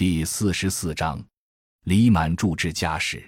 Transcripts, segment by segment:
第四十四章，李满柱之家史。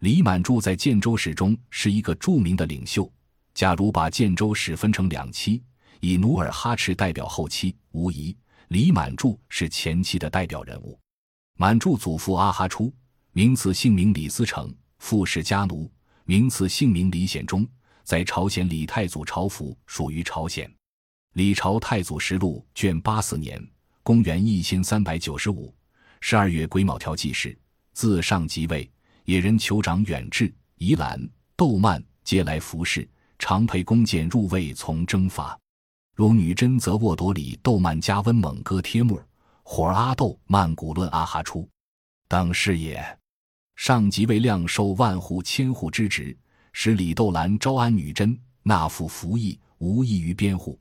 李满柱在建州史中是一个著名的领袖。假如把建州史分成两期，以努尔哈赤代表后期，无疑李满柱是前期的代表人物。满柱祖父阿哈初，名字姓名李思成，父氏家奴，名字姓名李显忠，在朝鲜李太祖朝服，属于朝鲜。李朝太祖实录卷八四年，公元一千三百九十五。十二月癸卯条记事，自上即位，野人酋长远志、宜兰、窦曼皆来服侍，常陪弓箭入卫从征伐。如女真则沃朵里、窦曼加温猛哥帖木、火儿阿窦曼古论阿哈出等是也。上即位量受万户千户之职，使李窦兰招安女真，纳赋服役，无异于边户。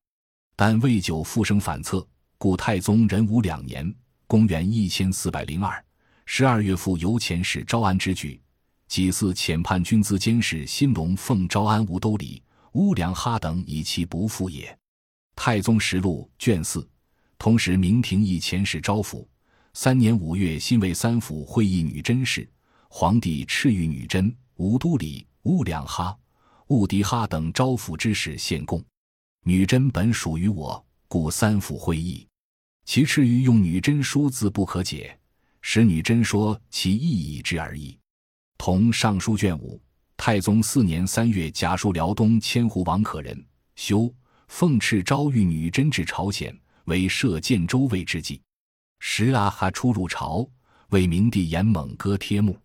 但未久复生反侧，故太宗仁武两年。公元一千四百零二十二月，复由前使招安之举，几次遣叛军资监视新隆奉招安吴都里、乌良哈等，以其不复也。太宗实录卷四。同时，明廷亦遣使招抚。三年五月，新为三府会议女真事，皇帝敕谕女真、吴都里、乌良哈、兀迪哈等招抚之使献贡。女真本属于我，故三府会议。其赤于用女真书字不可解，使女真说其意义之而已。同尚书卷五，太宗四年三月，甲书辽东千户王可人，修奉敕招谕女真至朝鲜，为设建州卫之计。时阿哈出入朝，为明帝严猛割贴木。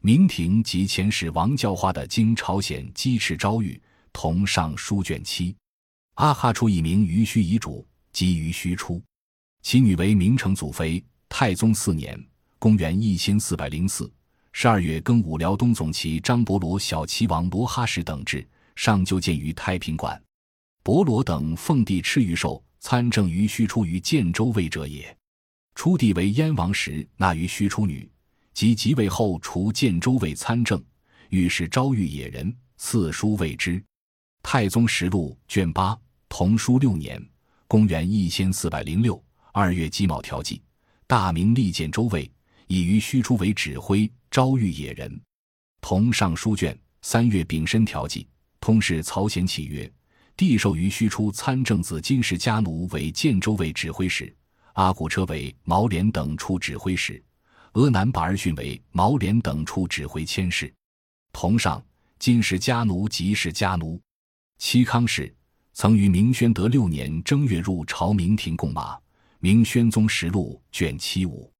明廷及前使王教化的经朝鲜击斥招谕，同尚书卷七。阿哈出一名于须遗嘱，即于须出。其女为明成祖妃。太宗四年（公元一千四百零四）十二月庚午，辽东总旗张伯罗、小齐王罗哈什等至，上就建于太平馆。伯罗等奉帝敕谕授参政于须出于建州卫者也。初帝为燕王时，纳于须出女，及即位后，除建州卫参政，御史招谕野人，赐书谓之。太宗实录卷八，同书六年（公元一千四百零六）。二月鸡卯调剂，大明立建州卫，以于虚出为指挥，招谕野人。同尚书卷三月丙申调剂，通事曹显启曰：帝授于虚出参政子金氏家奴为建州卫指挥使，阿古车为毛连等处指挥使，俄南把儿训为毛连等处指挥千事。同上金氏家奴即是家奴。戚康氏曾于明宣德六年正月入朝明廷贡马。明宣宗实录卷七五，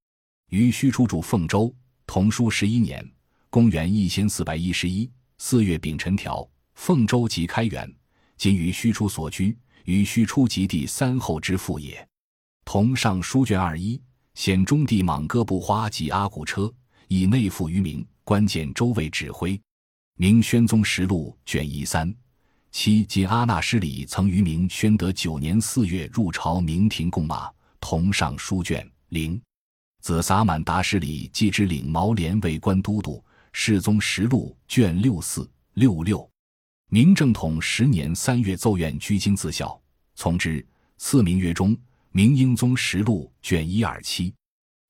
于虚出主凤州，同书十一年，公元一千四百一十一四月丙辰条，凤州即开元，今于虚出所居，于虚出及第三后之父也。同上书卷二一，显中帝莽哥布花及阿古车，以内附于明，关键州卫指挥。明宣宗实录卷一三，七今阿那失礼曾于明宣德九年四月入朝明廷贡马。同上书卷零，子撒满达失礼继之领毛连为官都督。世宗实录卷六四六六，明正统十年三月奏愿居京自校，从之。赐名曰中。明英宗实录卷一二七，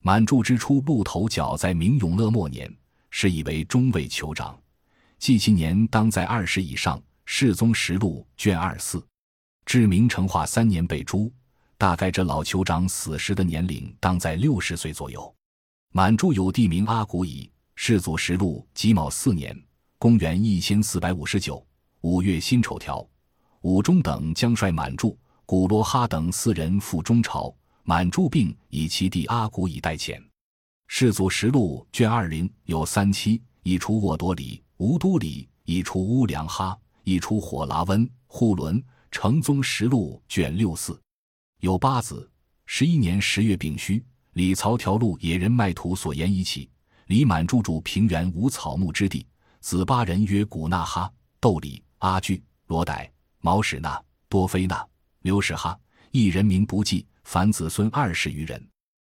满柱之初，鹿头角在明永乐末年，是以为中尉酋长，计其年当在二十以上。世宗实录卷二四，至明成化三年被诛。大概这老酋长死时的年龄当在六十岁左右。满注有弟名阿古乙，世祖实录己卯四年（公元一千四百五十九）五月辛丑条，武忠等将率满注、古罗哈等四人赴中朝。满注病，以其弟阿古乙代遣。世祖实录卷二零有三期，一出沃多里、吴都里，一出乌良哈，一出火拉温、护伦。成宗实录卷六四。有八子，十一年十月丙戌，李曹条路野人卖土所言一起。李满住住平原无草木之地，子八人曰古纳哈、窦里、阿具、罗逮、毛史那、多菲那、刘史哈，一人名不记，凡子孙二十余人。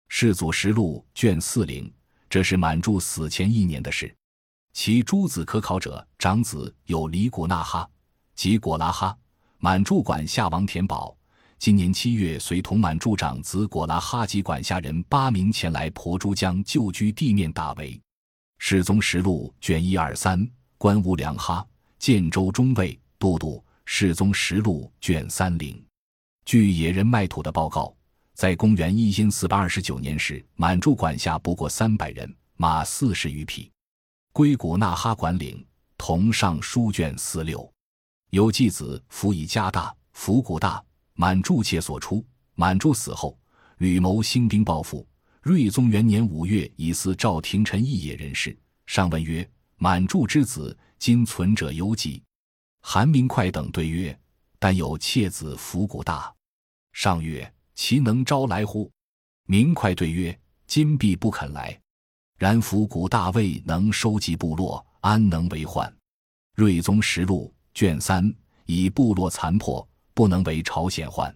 世祖实录卷四零，这是满住死前一年的事。其诸子可考者，长子有李古纳哈及果拉哈，满住管夏王田宝。今年七月，随同满驻长子果拉哈吉管辖人八名前来婆珠江旧居地面大围。世宗实录卷一二三，官乌良哈，建州中尉都督。世宗实录卷三零，据野人卖土的报告，在公元一因四百二十九年时，满驻管辖不过三百人，马四十余匹。归古纳哈管领，同上书卷四六，有继子辅以加大，辅古大。满筑妾所出。满筑死后，吕谋兴兵报复。睿宗元年五月，以司赵廷臣一野人士，上问曰：“满筑之子，今存者犹几？”韩明快等对曰：“但有妾子伏古大。”上曰：“其能招来乎？”明快对曰：“今必不肯来。然伏古大未能收集部落，安能为患？”睿宗实录卷三，以部落残破。不能为朝鲜患，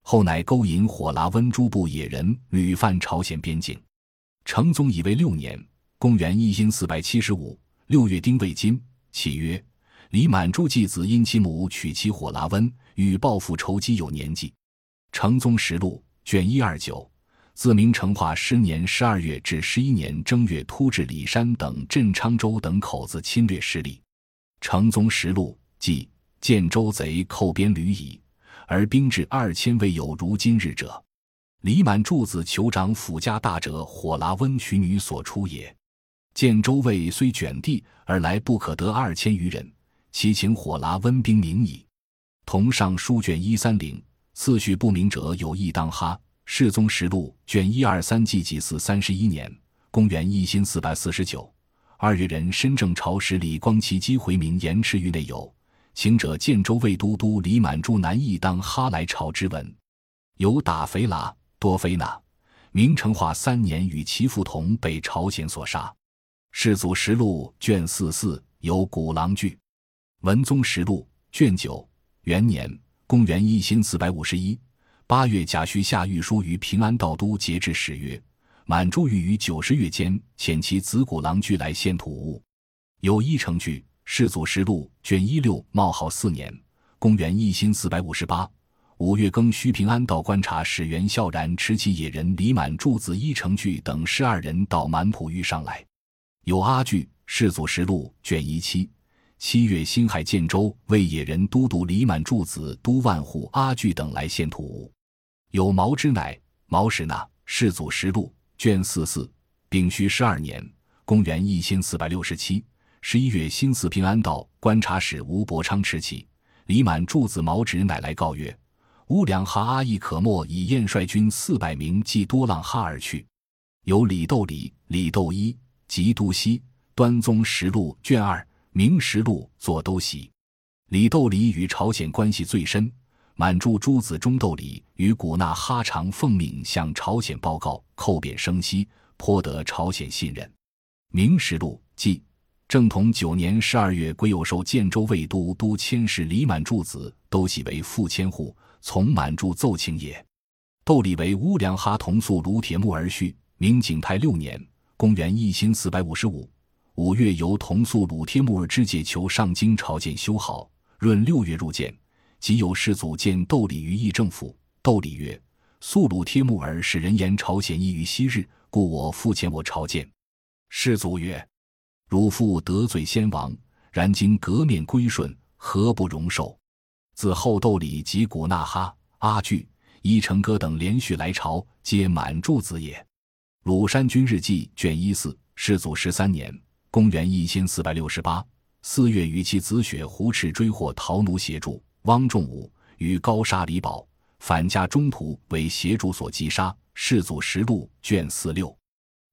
后乃勾引火拉温诸部野人，屡犯朝鲜边境。成宗以为六年（公元一因四百七十五）六月丁未金，启曰：“李满珠继子因其母娶妻火拉温，与报复仇积有年纪。”成宗实录卷一二九，自明成化十年十二月至十一年正月，突至李山等镇昌州等口子侵略失利。成宗实录记。建州贼寇边旅矣，而兵至二千，未有如今日者。李满柱子酋长府家大者，火拉温娶女所出也。建州卫虽卷地而来，不可得二千余人，其请火拉温兵明矣。同上书卷一三零，次序不明者有意当哈。世宗实录卷一二三纪纪四三十一年，公元一新四百四十九二月，人申正朝使李光齐击回民延迟于内有。行者建州卫都督李满珠南义当哈来朝之文，有打肥拉多菲那，明成化三年与其父同被朝鲜所杀。世祖实录卷四四有古狼句。文宗实录卷九元年，公元一新四百五十一八月甲戌下御书于平安道都节制使曰：满珠欲于九十月间遣其子古狼具来献土物，有一成句。世祖实录卷一六冒号四年，公元一千四百五十八五月庚戌，平安道观察使袁孝然持其野人李满柱子一成具等十二人到满浦峪上来。有阿具。世祖实录卷一七七月辛亥，建州为野人都督李满柱子都万户阿具等来献土。有毛之乃毛史那。世祖实录卷四四丙戌十二年，公元一千四百六十七。十一月，新四平安道观察使吴伯昌持起，李满柱子毛直乃来告曰：“乌良哈阿亦可莫以燕率军四百名即多浪哈而去。”有李斗礼、李斗一及都西端宗实录卷二明实录作都喜。李斗礼与朝鲜关系最深，满柱诸子中斗礼与古纳哈常奉命向朝鲜报告，叩贬生息，颇得朝鲜信任。明实录记。正统九年十二月，癸酉授建州卫都督千事李满柱子都喜为副千户，从满柱奏请也。窦礼为乌良哈同宿卢铁木而婿。明景泰六年（公元一千四百五十五）五月，由同宿鲁帖木儿之解求上京朝见修好。闰六月入见，即有世祖见窦礼于议政府。窦礼曰：“宿鲁帖木儿使人言朝鲜异于昔日，故我复遣我朝见。”世祖曰。汝父得罪先王，然今革面归顺，何不容受？自后斗里及古纳哈、阿具、伊成哥等连续来朝，皆满柱子也。鲁山君日记卷一四，世祖十三年，公元一千四百六十八四月，与其子雪胡赤追获逃奴协助，汪仲武与高沙李宝反家中途为协助所击杀。世祖实录卷四六。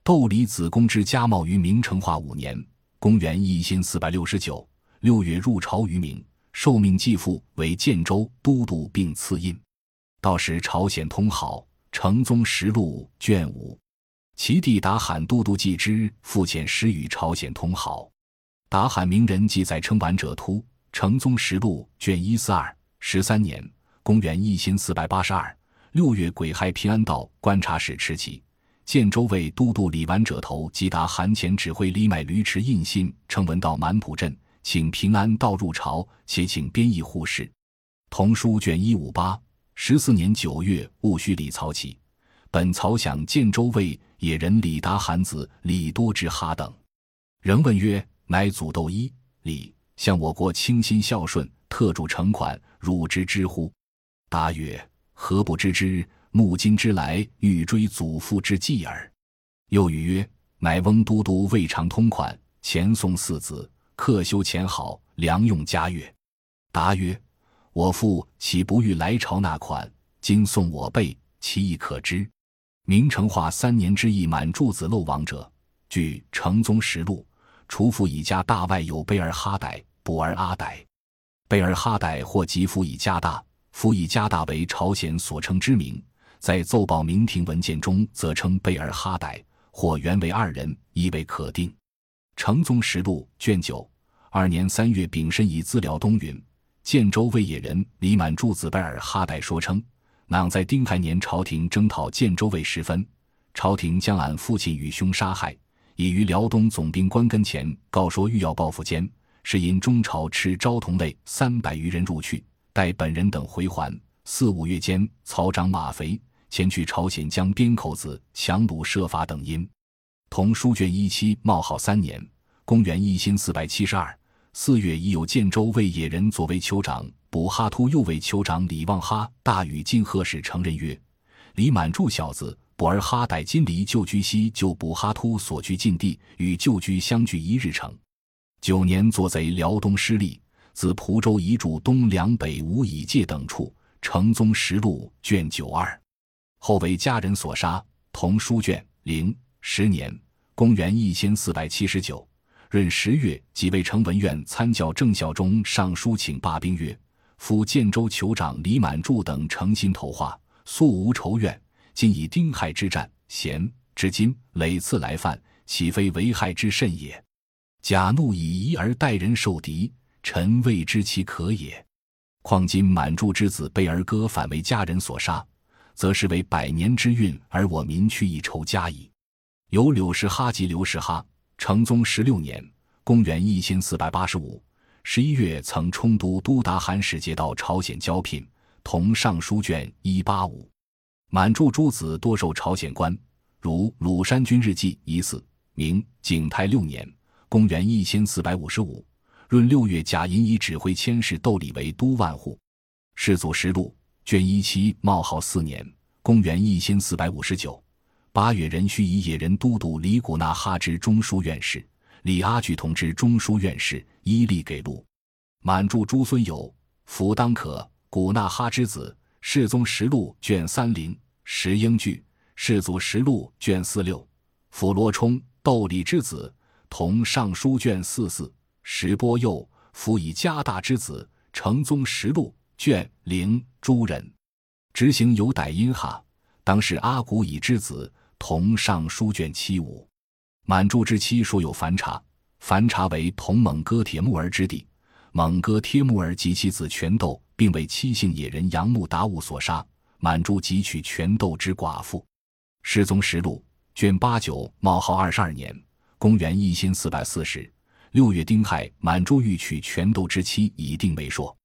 窦李子公之家茂于明成化五年（公元一千四百六十九）六月入朝于明，受命继父为建州都督，并赐印。到时朝鲜通好。成宗实录卷五，其弟达罕都督继之复遣使与朝鲜通好。达罕名人记载称完者突。成宗实录卷一四二十三年（公元一千四百八十二）六月癸亥，平安道观察使持旗。建州卫都督李完者头即达韩前指挥李买驴持印信，称闻到满浦镇，请平安道入朝，且请编译护士。同书卷一五八，十四年九月，戊戌，李曹起。本曹想建州卫野人李达韩子李多之哈等。仍问曰：“乃祖窦一李向我国倾心孝顺，特助成款，汝知之乎？”答曰：“何不知之？目今之来，欲追祖父之继耳。”又语曰：“乃翁都督未尝通款，前送四子，克修前好，良用嘉悦。”答曰：“我父岂不欲来朝纳款？今送我辈，其意可知。”明成化三年之役满柱子漏网者，据《成宗实录》。除父以家大外有贝尔哈傣、卜尔阿傣。贝尔哈傣或即父以家大，父以家大为朝鲜所称之名，在奏报明廷文件中则称贝尔哈歹，或原为二人，亦为可定。《成宗实录》卷九二年三月丙申以资辽东云：建州卫野人李满柱子贝尔哈歹说称，囊在丁亥年朝廷征讨建州卫时分，朝廷将俺父亲与兄杀害。已于辽东总兵官跟前告说欲要报复间，是因中朝持昭同类三百余人入去，待本人等回还。四五月间，曹长马肥前去朝鲜江边口子强掳设法等因。同书卷一期冒号三年，公元一千四百七十二四月，已有建州卫野人左卫酋长卜哈突右卫酋长李旺哈大与晋贺使承认曰：“李满柱小子。”卜尔哈逮金离旧居西就卜哈突所居禁地，与旧居相距一日程。九年作贼辽东失利，自蒲州移驻东凉北吴以界等处。成宗实录卷九二，后为家人所杀。同书卷零十年，公元一千四百七十九闰十月，即为成文院参教郑孝忠上书请罢兵曰：“夫建州酋长李满柱等诚心投化，素无仇怨。”今以丁亥之战贤至今累次来犯，岂非为害之甚也？假怒以夷而待人受敌，臣未知其可也。况今满柱之子被儿歌反为家人所杀，则是为百年之运，而我民去一筹加矣。有柳氏哈及刘氏哈，成宗十六年（公元一千四百八十五）十一月，曾充都都达罕使节到朝鲜交聘，同尚书卷一八五。满注诸子多受朝鲜官，如鲁山君日记疑似。明景泰六年（公元一千四百五十五）闰六月，贾银以指挥千事窦礼为都万户。世祖实录卷一七冒号四年（公元一千四百五十九）八月，壬戌以野人都督李古纳哈之中书院士，李阿举同知中书院士，依例给录。满柱诸孙有：福当可、古纳哈之子。世宗实录卷三零石英句，世祖实录卷四六辅罗冲窦礼之子，同尚书卷四四石波佑辅以加大之子，成宗实录卷零诸人，执行有歹因哈，当是阿古以之子，同尚书卷七五满柱之妻说有凡察，凡察为同蒙哥铁木儿之弟，蒙哥帖木儿及其子全斗。并为七姓野人杨木达吾所杀，满珠汲取全斗之寡妇。失踪实录卷八九冒号二十二年，公元一千四百四十六月丁亥，满珠欲娶全斗之妻，以定为说。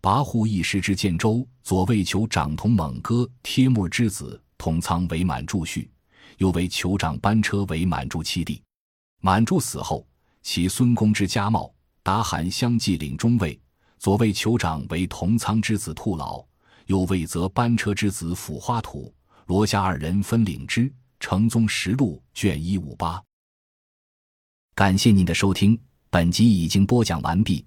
跋扈一时之建州左卫酋长同猛哥帖木之子同仓为满柱婿，又为酋长班车为满柱妻弟。满柱死后，其孙公之家茂达罕相继领中尉。左卫酋长为同仓之子兔老，右为则班车之子辅花土罗夏二人分领之。成宗实录卷一五八。感谢您的收听，本集已经播讲完毕。